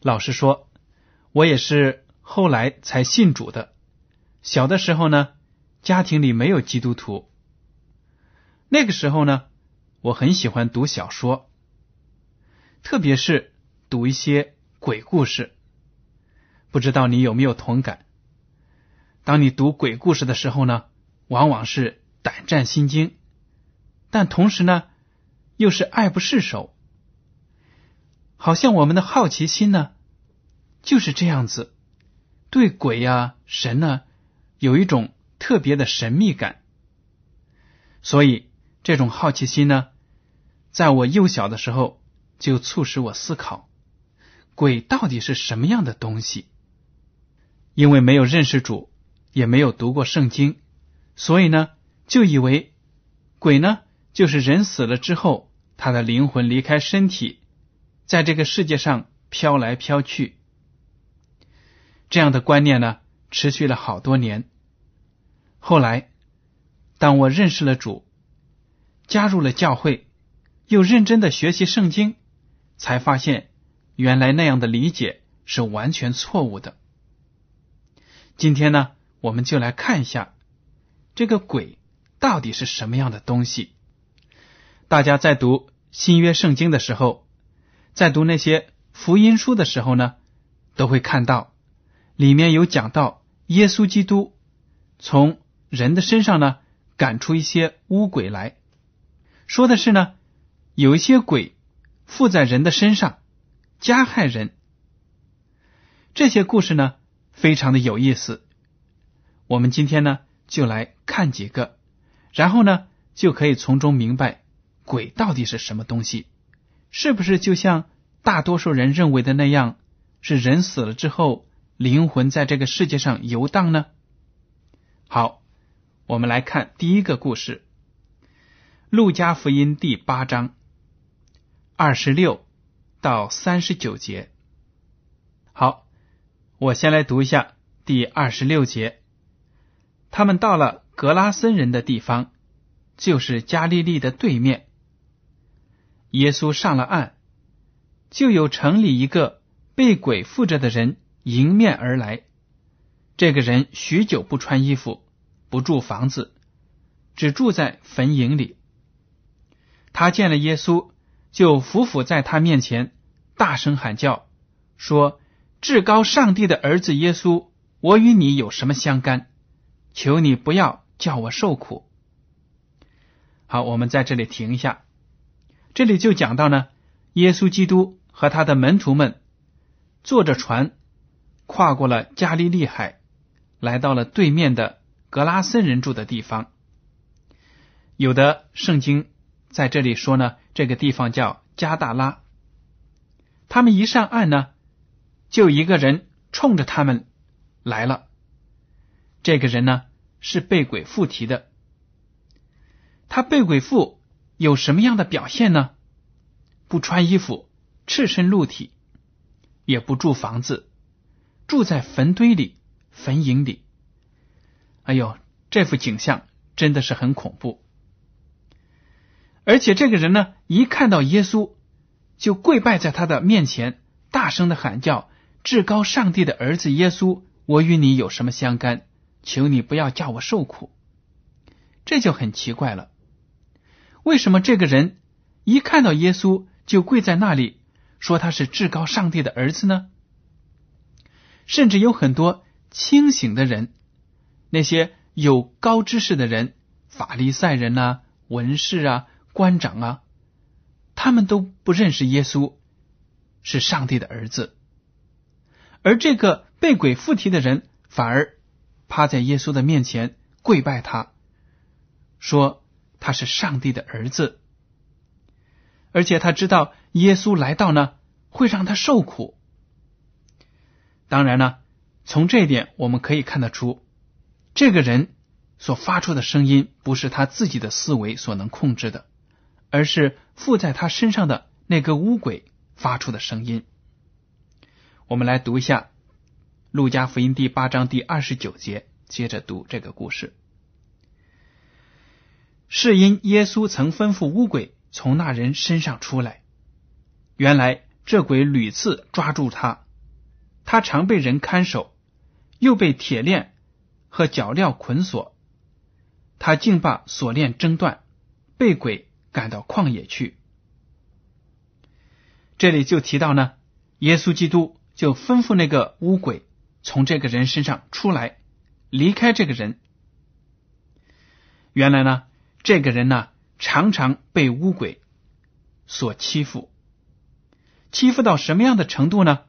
老实说，我也是后来才信主的。小的时候呢，家庭里没有基督徒。那个时候呢，我很喜欢读小说，特别是读一些鬼故事。不知道你有没有同感？当你读鬼故事的时候呢，往往是。胆战心惊，但同时呢，又是爱不释手。好像我们的好奇心呢，就是这样子，对鬼呀、神呢，有一种特别的神秘感。所以，这种好奇心呢，在我幼小的时候，就促使我思考，鬼到底是什么样的东西？因为没有认识主，也没有读过圣经，所以呢。就以为鬼呢，就是人死了之后，他的灵魂离开身体，在这个世界上飘来飘去。这样的观念呢，持续了好多年。后来，当我认识了主，加入了教会，又认真的学习圣经，才发现原来那样的理解是完全错误的。今天呢，我们就来看一下这个鬼。到底是什么样的东西？大家在读新约圣经的时候，在读那些福音书的时候呢，都会看到里面有讲到耶稣基督从人的身上呢赶出一些污鬼来，说的是呢有一些鬼附在人的身上加害人。这些故事呢非常的有意思，我们今天呢就来看几个。然后呢，就可以从中明白鬼到底是什么东西，是不是就像大多数人认为的那样，是人死了之后灵魂在这个世界上游荡呢？好，我们来看第一个故事，《路加福音》第八章二十六到三十九节。好，我先来读一下第二十六节，他们到了。格拉森人的地方，就是加利利的对面。耶稣上了岸，就有城里一个被鬼附着的人迎面而来。这个人许久不穿衣服，不住房子，只住在坟茔里。他见了耶稣，就伏伏在他面前，大声喊叫，说：“至高上帝的儿子耶稣，我与你有什么相干？求你不要。”叫我受苦。好，我们在这里停一下。这里就讲到呢，耶稣基督和他的门徒们坐着船跨过了加利利海，来到了对面的格拉森人住的地方。有的圣经在这里说呢，这个地方叫加大拉。他们一上岸呢，就一个人冲着他们来了。这个人呢？是被鬼附体的，他被鬼附有什么样的表现呢？不穿衣服，赤身露体，也不住房子，住在坟堆里、坟茔里。哎呦，这幅景象真的是很恐怖。而且这个人呢，一看到耶稣，就跪拜在他的面前，大声的喊叫：“至高上帝的儿子耶稣，我与你有什么相干？求你不要叫我受苦。”这就很奇怪了。为什么这个人一看到耶稣就跪在那里，说他是至高上帝的儿子呢？甚至有很多清醒的人，那些有高知识的人，法利赛人呐、文士啊。官长啊，他们都不认识耶稣是上帝的儿子，而这个被鬼附体的人反而趴在耶稣的面前跪拜他，说他是上帝的儿子，而且他知道耶稣来到呢会让他受苦。当然呢，从这一点我们可以看得出，这个人所发出的声音不是他自己的思维所能控制的。而是附在他身上的那个乌鬼发出的声音。我们来读一下《路加福音》第八章第二十九节，接着读这个故事。是因耶稣曾吩咐乌鬼从那人身上出来。原来这鬼屡次抓住他，他常被人看守，又被铁链和脚镣捆锁，他竟把锁链挣断，被鬼。赶到旷野去。这里就提到呢，耶稣基督就吩咐那个乌鬼从这个人身上出来，离开这个人。原来呢，这个人呢常常被乌鬼所欺负，欺负到什么样的程度呢？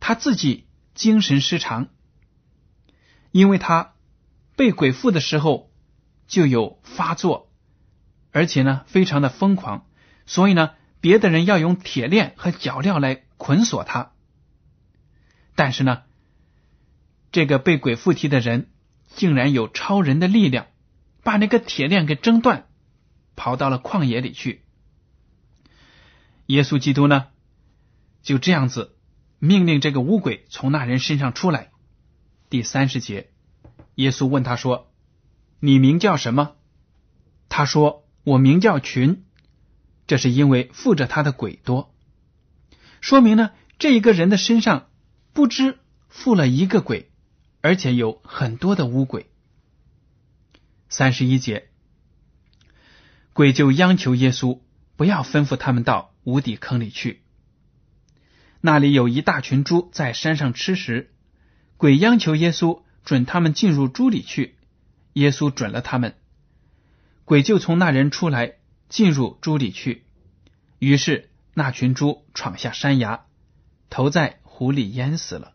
他自己精神失常，因为他被鬼附的时候就有发作。而且呢，非常的疯狂，所以呢，别的人要用铁链和脚镣来捆锁他。但是呢，这个被鬼附体的人竟然有超人的力量，把那个铁链给挣断，跑到了旷野里去。耶稣基督呢，就这样子命令这个乌鬼从那人身上出来。第三十节，耶稣问他说：“你名叫什么？”他说。我名叫群，这是因为附着他的鬼多，说明呢，这一个人的身上不知附了一个鬼，而且有很多的乌鬼。三十一节，鬼就央求耶稣不要吩咐他们到无底坑里去，那里有一大群猪在山上吃食，鬼央求耶稣准他们进入猪里去，耶稣准了他们。鬼就从那人出来，进入猪里去。于是那群猪闯下山崖，投在湖里淹死了。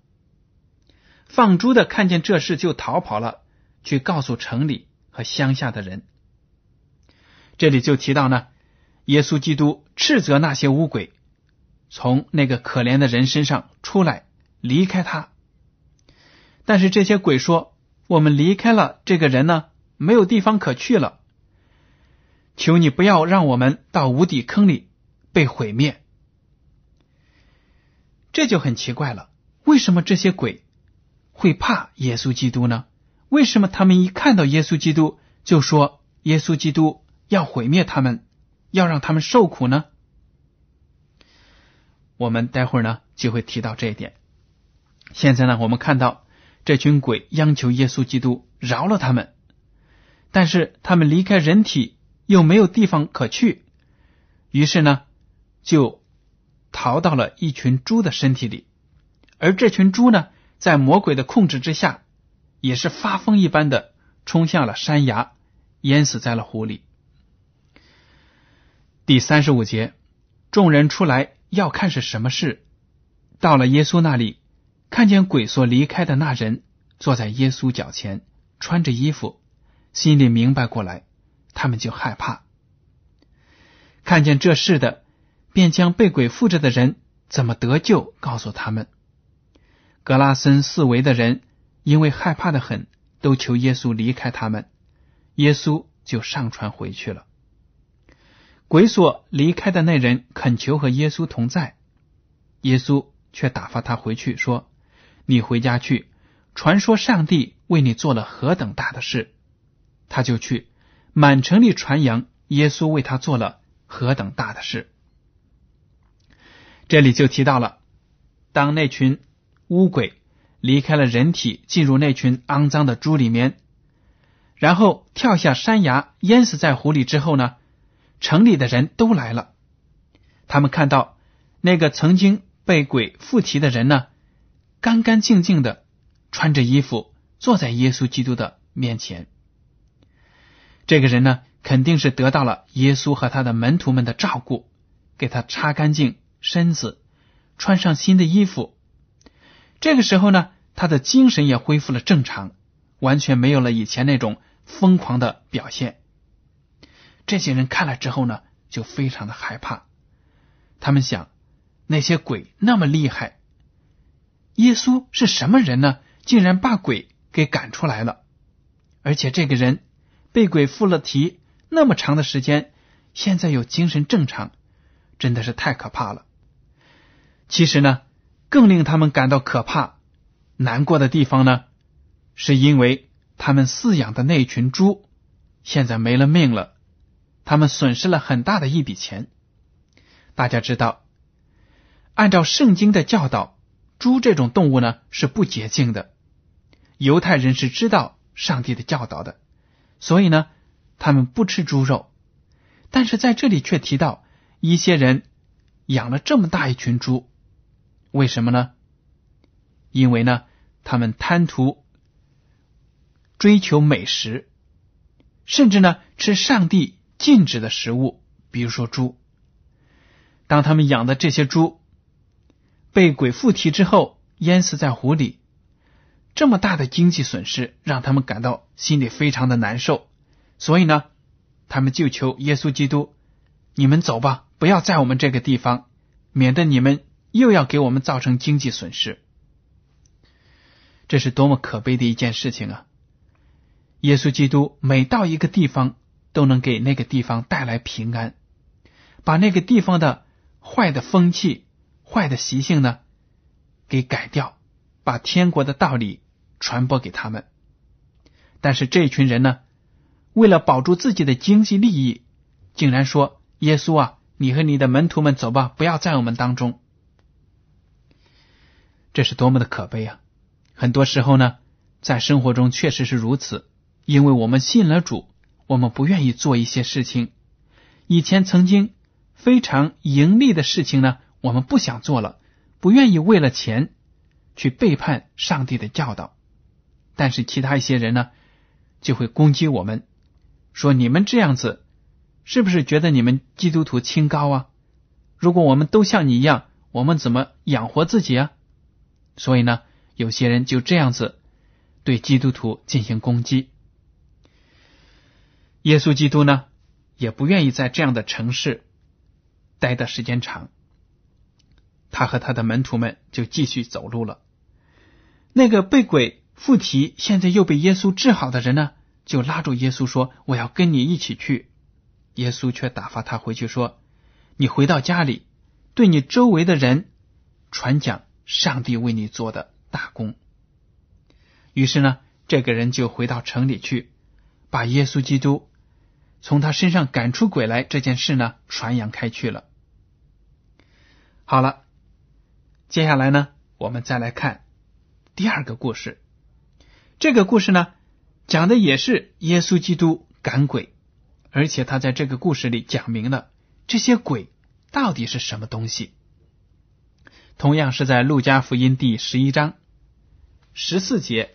放猪的看见这事就逃跑了，去告诉城里和乡下的人。这里就提到呢，耶稣基督斥责那些乌鬼，从那个可怜的人身上出来，离开他。但是这些鬼说：“我们离开了这个人呢，没有地方可去了。”求你不要让我们到无底坑里被毁灭，这就很奇怪了。为什么这些鬼会怕耶稣基督呢？为什么他们一看到耶稣基督就说耶稣基督要毁灭他们，要让他们受苦呢？我们待会儿呢就会提到这一点。现在呢，我们看到这群鬼央求耶稣基督饶了他们，但是他们离开人体。又没有地方可去，于是呢，就逃到了一群猪的身体里，而这群猪呢，在魔鬼的控制之下，也是发疯一般的冲向了山崖，淹死在了湖里。第三十五节，众人出来要看是什么事，到了耶稣那里，看见鬼所离开的那人坐在耶稣脚前，穿着衣服，心里明白过来。他们就害怕，看见这事的，便将被鬼附着的人怎么得救告诉他们。格拉森四围的人因为害怕的很，都求耶稣离开他们。耶稣就上船回去了。鬼所离开的那人恳求和耶稣同在，耶稣却打发他回去，说：“你回家去，传说上帝为你做了何等大的事。”他就去满城里传扬耶稣为他做了何等大的事。这里就提到了，当那群乌鬼离开了人体，进入那群肮脏的猪里面，然后跳下山崖淹死在湖里之后呢，城里的人都来了。他们看到那个曾经被鬼附体的人呢，干干净净的穿着衣服坐在耶稣基督的面前。这个人呢，肯定是得到了耶稣和他的门徒们的照顾，给他擦干净身子，穿上新的衣服。这个时候呢，他的精神也恢复了正常，完全没有了以前那种疯狂的表现。这些人看了之后呢，就非常的害怕。他们想，那些鬼那么厉害，耶稣是什么人呢？竟然把鬼给赶出来了，而且这个人。被鬼附了体那么长的时间，现在又精神正常，真的是太可怕了。其实呢，更令他们感到可怕、难过的地方呢，是因为他们饲养的那群猪现在没了命了，他们损失了很大的一笔钱。大家知道，按照圣经的教导，猪这种动物呢是不洁净的。犹太人是知道上帝的教导的。所以呢，他们不吃猪肉，但是在这里却提到一些人养了这么大一群猪，为什么呢？因为呢，他们贪图追求美食，甚至呢吃上帝禁止的食物，比如说猪。当他们养的这些猪被鬼附体之后，淹死在湖里。这么大的经济损失让他们感到心里非常的难受，所以呢，他们就求耶稣基督：“你们走吧，不要在我们这个地方，免得你们又要给我们造成经济损失。”这是多么可悲的一件事情啊！耶稣基督每到一个地方，都能给那个地方带来平安，把那个地方的坏的风气、坏的习性呢，给改掉，把天国的道理。传播给他们，但是这群人呢，为了保住自己的经济利益，竟然说：“耶稣啊，你和你的门徒们走吧，不要在我们当中。”这是多么的可悲啊！很多时候呢，在生活中确实是如此，因为我们信了主，我们不愿意做一些事情。以前曾经非常盈利的事情呢，我们不想做了，不愿意为了钱去背叛上帝的教导。但是其他一些人呢，就会攻击我们，说你们这样子，是不是觉得你们基督徒清高啊？如果我们都像你一样，我们怎么养活自己啊？所以呢，有些人就这样子对基督徒进行攻击。耶稣基督呢，也不愿意在这样的城市待的时间长，他和他的门徒们就继续走路了。那个被鬼。附体现在又被耶稣治好的人呢，就拉住耶稣说：“我要跟你一起去。”耶稣却打发他回去说：“你回到家里，对你周围的人传讲上帝为你做的大功。”于是呢，这个人就回到城里去，把耶稣基督从他身上赶出鬼来这件事呢传扬开去了。好了，接下来呢，我们再来看第二个故事。这个故事呢，讲的也是耶稣基督赶鬼，而且他在这个故事里讲明了这些鬼到底是什么东西。同样是在路加福音第十一章十四节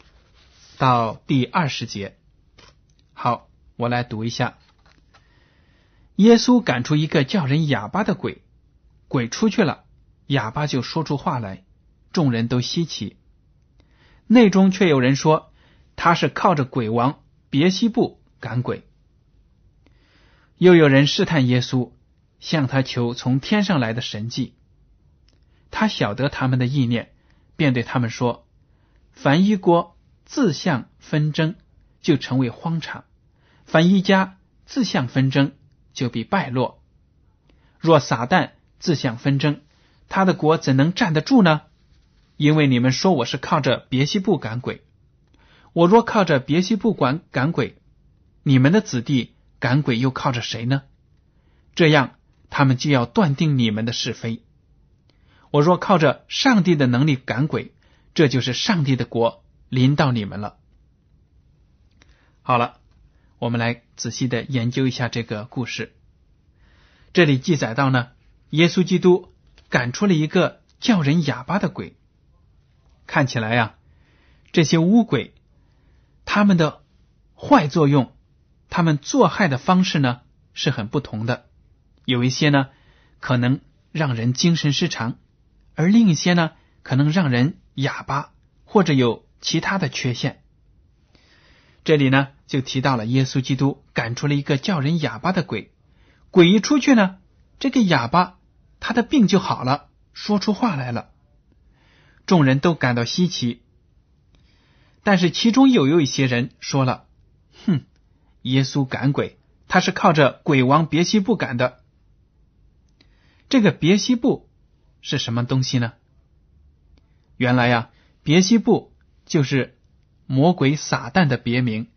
到第二十节。好，我来读一下：耶稣赶出一个叫人哑巴的鬼，鬼出去了，哑巴就说出话来，众人都稀奇。内中却有人说。他是靠着鬼王别西卜赶鬼，又有人试探耶稣，向他求从天上来的神迹。他晓得他们的意念，便对他们说：“凡一国自相纷争，就成为荒场；凡一家自相纷争，就必败落。若撒旦自相纷争，他的国怎能站得住呢？因为你们说我是靠着别西卜赶鬼，我若靠着别西卜管赶鬼，你们的子弟赶鬼又靠着谁呢？这样，他们就要断定你们的是非。我若靠着上帝的能力赶鬼，这就是上帝的国临到你们了。好了，我们来仔细的研究一下这个故事。这里记载到呢，耶稣基督赶出了一个叫人哑巴的鬼。看起来呀，这些巫鬼他们的坏作用，他们作害的方式呢是很不同的。有一些呢可能让人精神失常，而另一些呢可能让人哑巴或者有其他的缺陷。这里呢就提到了耶稣基督赶出了一个叫人哑巴的鬼，鬼一出去呢，这个哑巴他的病就好了，说出话来了。众人都感到稀奇，但是其中又有一些人说了：“哼，耶稣赶鬼，他是靠着鬼王别西卜赶的。这个别西卜是什么东西呢？原来呀，别西卜就是魔鬼撒旦的别名。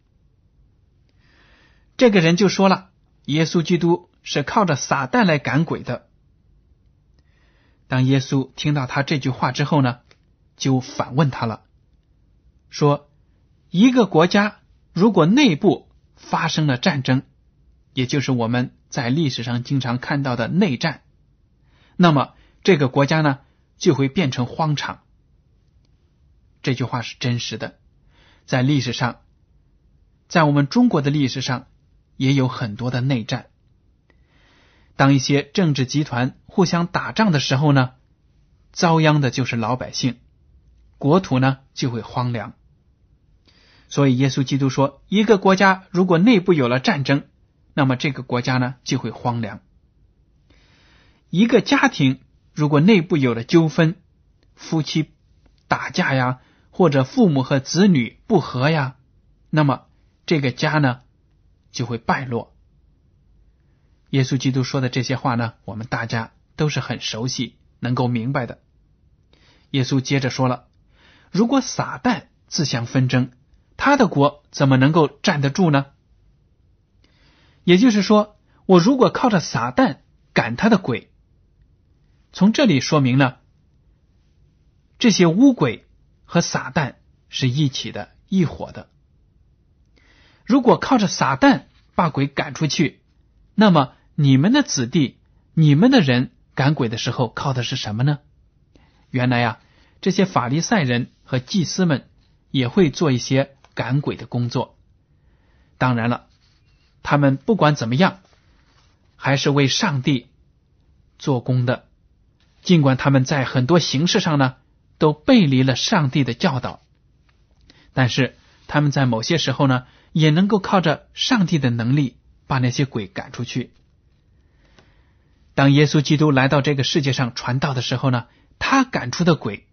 这个人就说了，耶稣基督是靠着撒旦来赶鬼的。当耶稣听到他这句话之后呢？”就反问他了，说：一个国家如果内部发生了战争，也就是我们在历史上经常看到的内战，那么这个国家呢就会变成荒场。这句话是真实的，在历史上，在我们中国的历史上也有很多的内战。当一些政治集团互相打仗的时候呢，遭殃的就是老百姓。国土呢就会荒凉，所以耶稣基督说，一个国家如果内部有了战争，那么这个国家呢就会荒凉；一个家庭如果内部有了纠纷，夫妻打架呀，或者父母和子女不和呀，那么这个家呢就会败落。耶稣基督说的这些话呢，我们大家都是很熟悉、能够明白的。耶稣接着说了。如果撒旦自相纷争，他的国怎么能够站得住呢？也就是说，我如果靠着撒旦赶他的鬼，从这里说明呢这些巫鬼和撒旦是一起的、一伙的。如果靠着撒旦把鬼赶出去，那么你们的子弟、你们的人赶鬼的时候靠的是什么呢？原来呀，这些法利赛人。和祭司们也会做一些赶鬼的工作。当然了，他们不管怎么样，还是为上帝做工的。尽管他们在很多形式上呢都背离了上帝的教导，但是他们在某些时候呢也能够靠着上帝的能力把那些鬼赶出去。当耶稣基督来到这个世界上传道的时候呢，他赶出的鬼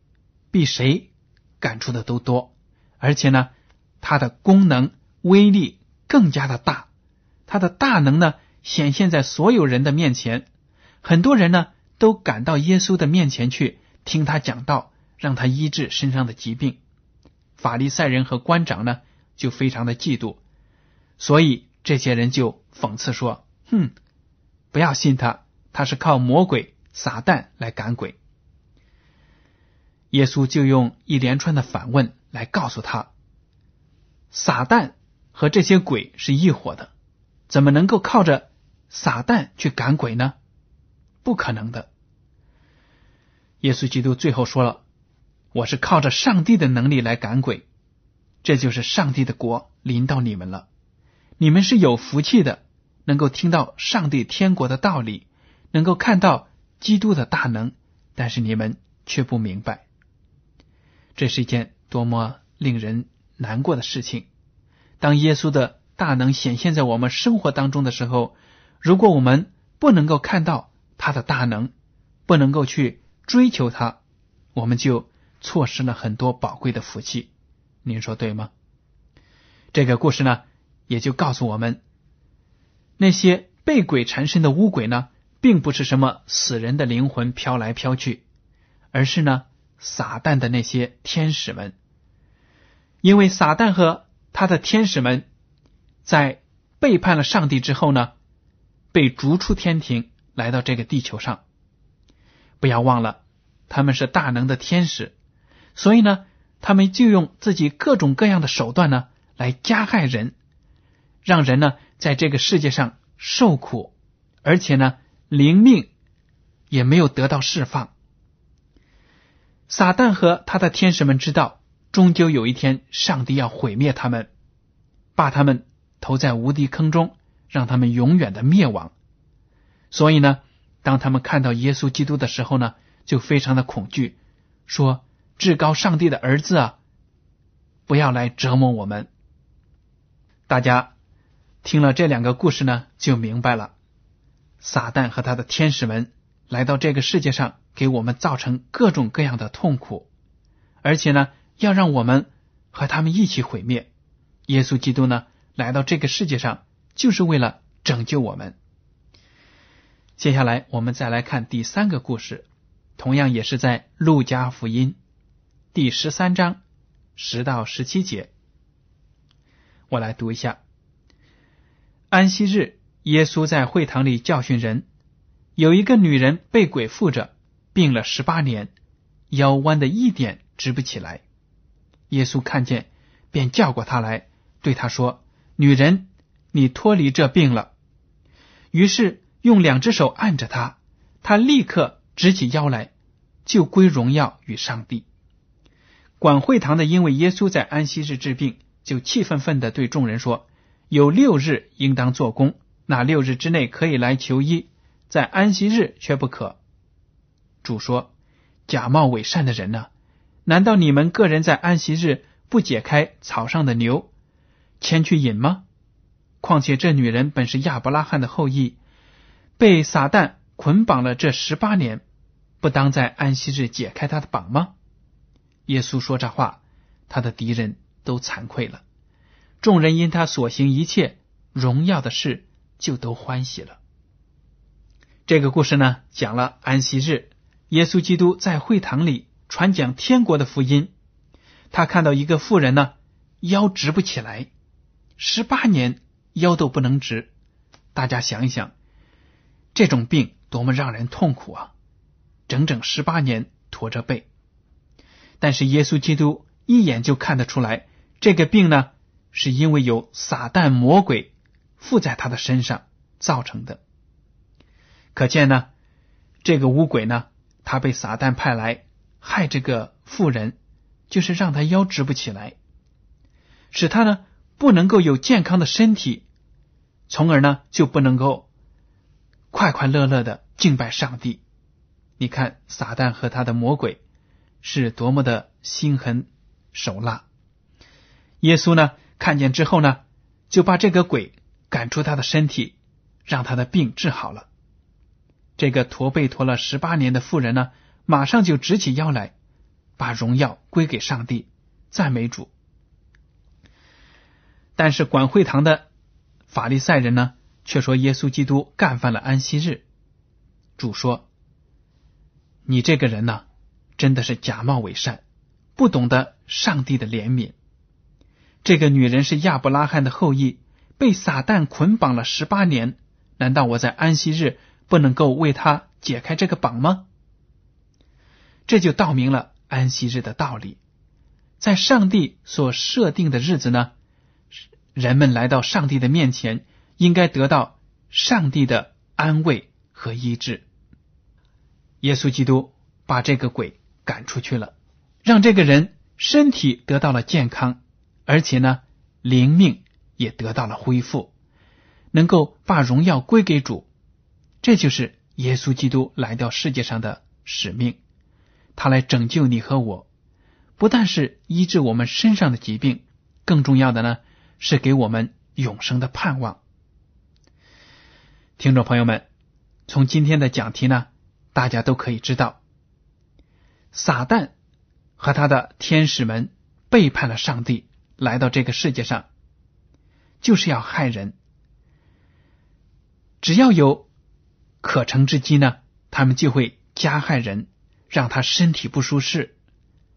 比谁？赶出的都多，而且呢，它的功能威力更加的大，它的大能呢显现在所有人的面前，很多人呢都赶到耶稣的面前去听他讲道，让他医治身上的疾病。法利赛人和官长呢就非常的嫉妒，所以这些人就讽刺说：“哼，不要信他，他是靠魔鬼撒旦来赶鬼。”耶稣就用一连串的反问来告诉他：撒旦和这些鬼是一伙的，怎么能够靠着撒旦去赶鬼呢？不可能的。耶稣基督最后说了：“我是靠着上帝的能力来赶鬼，这就是上帝的国临到你们了。你们是有福气的，能够听到上帝天国的道理，能够看到基督的大能，但是你们却不明白。”这是一件多么令人难过的事情！当耶稣的大能显现在我们生活当中的时候，如果我们不能够看到他的大能，不能够去追求他，我们就错失了很多宝贵的福气。您说对吗？这个故事呢，也就告诉我们，那些被鬼缠身的巫鬼呢，并不是什么死人的灵魂飘来飘去，而是呢撒旦的那些天使们。因为撒旦和他的天使们在背叛了上帝之后呢，被逐出天庭，来到这个地球上。不要忘了，他们是大能的天使，所以呢，他们就用自己各种各样的手段呢，来加害人，让人呢在这个世界上受苦，而且呢，灵命也没有得到释放。撒旦和他的天使们知道，终究有一天，上帝要毁灭他们。把他们投在无底坑中，让他们永远的灭亡。所以呢，当他们看到耶稣基督的时候呢，就非常的恐惧，说：“至高上帝的儿子啊，不要来折磨我们。”大家听了这两个故事呢，就明白了，撒旦和他的天使们来到这个世界上，给我们造成各种各样的痛苦，而且呢，要让我们和他们一起毁灭。耶稣基督呢，来到这个世界上，就是为了拯救我们。接下来，我们再来看第三个故事，同样也是在路加福音第十三章十到十七节。我来读一下：安息日，耶稣在会堂里教训人，有一个女人被鬼附着，病了十八年，腰弯的一点直不起来。耶稣看见，便叫过她来。对她说：“女人，你脱离这病了。”于是用两只手按着他，他立刻直起腰来，就归荣耀与上帝。管会堂的因为耶稣在安息日治病，就气愤愤的对众人说：“有六日应当做工，那六日之内可以来求医，在安息日却不可。”主说：“假冒伪善的人呢？难道你们个人在安息日不解开草上的牛？”前去引吗？况且这女人本是亚伯拉罕的后裔，被撒旦捆绑了这十八年，不当在安息日解开他的绑吗？耶稣说这话，他的敌人都惭愧了。众人因他所行一切荣耀的事，就都欢喜了。这个故事呢，讲了安息日，耶稣基督在会堂里传讲天国的福音，他看到一个妇人呢，腰直不起来。十八年腰都不能直，大家想一想，这种病多么让人痛苦啊！整整十八年驼着背，但是耶稣基督一眼就看得出来，这个病呢，是因为有撒旦魔鬼附在他的身上造成的。可见呢，这个巫鬼呢，他被撒旦派来害这个妇人，就是让他腰直不起来，使他呢。不能够有健康的身体，从而呢就不能够快快乐乐的敬拜上帝。你看撒旦和他的魔鬼是多么的心狠手辣。耶稣呢看见之后呢，就把这个鬼赶出他的身体，让他的病治好了。这个驼背驼了十八年的妇人呢，马上就直起腰来，把荣耀归给上帝，赞美主。但是管会堂的法利赛人呢，却说耶稣基督干犯了安息日。主说：“你这个人呢，真的是假冒伪善，不懂得上帝的怜悯。这个女人是亚伯拉罕的后裔，被撒旦捆绑了十八年，难道我在安息日不能够为她解开这个绑吗？”这就道明了安息日的道理，在上帝所设定的日子呢。人们来到上帝的面前，应该得到上帝的安慰和医治。耶稣基督把这个鬼赶出去了，让这个人身体得到了健康，而且呢，灵命也得到了恢复，能够把荣耀归给主。这就是耶稣基督来到世界上的使命。他来拯救你和我，不但是医治我们身上的疾病，更重要的呢。是给我们永生的盼望。听众朋友们，从今天的讲题呢，大家都可以知道，撒旦和他的天使们背叛了上帝，来到这个世界上，就是要害人。只要有可乘之机呢，他们就会加害人，让他身体不舒适，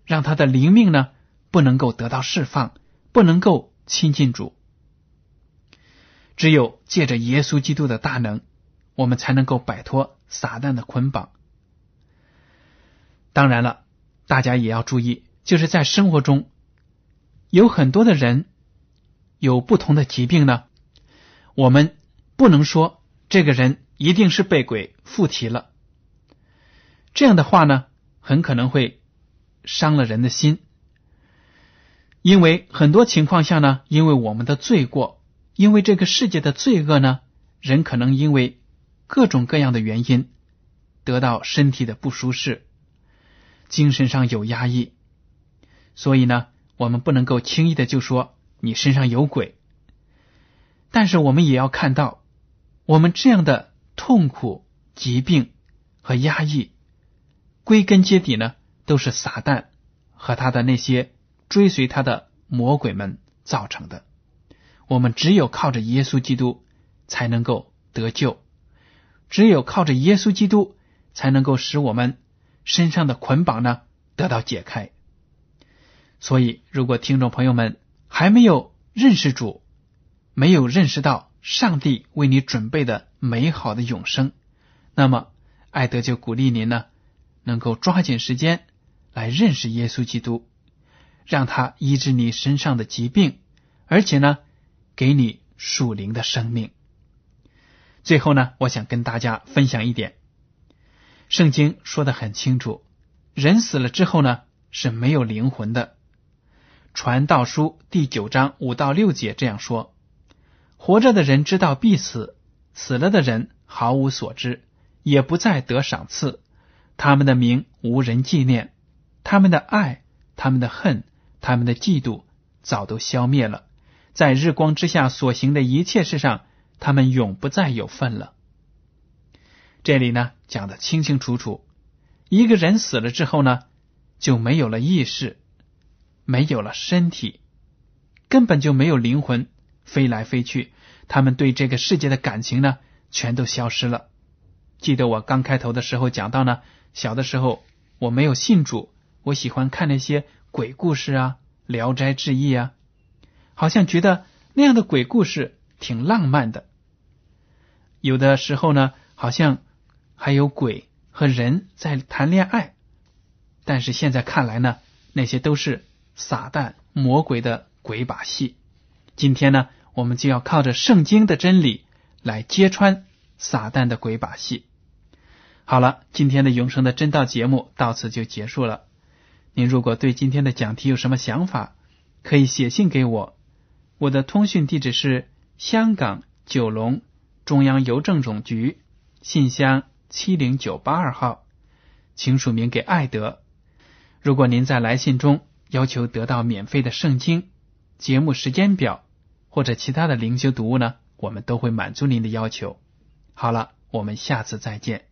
让他的灵命呢不能够得到释放，不能够亲近主。只有借着耶稣基督的大能，我们才能够摆脱撒旦的捆绑。当然了，大家也要注意，就是在生活中有很多的人有不同的疾病呢，我们不能说这个人一定是被鬼附体了。这样的话呢，很可能会伤了人的心，因为很多情况下呢，因为我们的罪过。因为这个世界的罪恶呢，人可能因为各种各样的原因得到身体的不舒适，精神上有压抑，所以呢，我们不能够轻易的就说你身上有鬼。但是我们也要看到，我们这样的痛苦、疾病和压抑，归根结底呢，都是撒旦和他的那些追随他的魔鬼们造成的。我们只有靠着耶稣基督才能够得救，只有靠着耶稣基督才能够使我们身上的捆绑呢得到解开。所以，如果听众朋友们还没有认识主，没有认识到上帝为你准备的美好的永生，那么艾德就鼓励您呢，能够抓紧时间来认识耶稣基督，让他医治你身上的疾病，而且呢。给你属灵的生命。最后呢，我想跟大家分享一点，圣经说的很清楚，人死了之后呢是没有灵魂的。传道书第九章五到六节这样说：活着的人知道必死，死了的人毫无所知，也不再得赏赐。他们的名无人纪念，他们的爱、他们的恨、他们的嫉妒，早都消灭了。在日光之下所行的一切事上，他们永不再有份了。这里呢讲的清清楚楚，一个人死了之后呢，就没有了意识，没有了身体，根本就没有灵魂飞来飞去。他们对这个世界的感情呢，全都消失了。记得我刚开头的时候讲到呢，小的时候我没有信主，我喜欢看那些鬼故事啊，《聊斋志异》啊。好像觉得那样的鬼故事挺浪漫的，有的时候呢，好像还有鬼和人在谈恋爱。但是现在看来呢，那些都是撒旦魔鬼的鬼把戏。今天呢，我们就要靠着圣经的真理来揭穿撒旦的鬼把戏。好了，今天的永生的真道节目到此就结束了。您如果对今天的讲题有什么想法，可以写信给我。我的通讯地址是香港九龙中央邮政总局信箱七零九八二号，请署名给艾德。如果您在来信中要求得到免费的圣经、节目时间表或者其他的灵修读物呢，我们都会满足您的要求。好了，我们下次再见。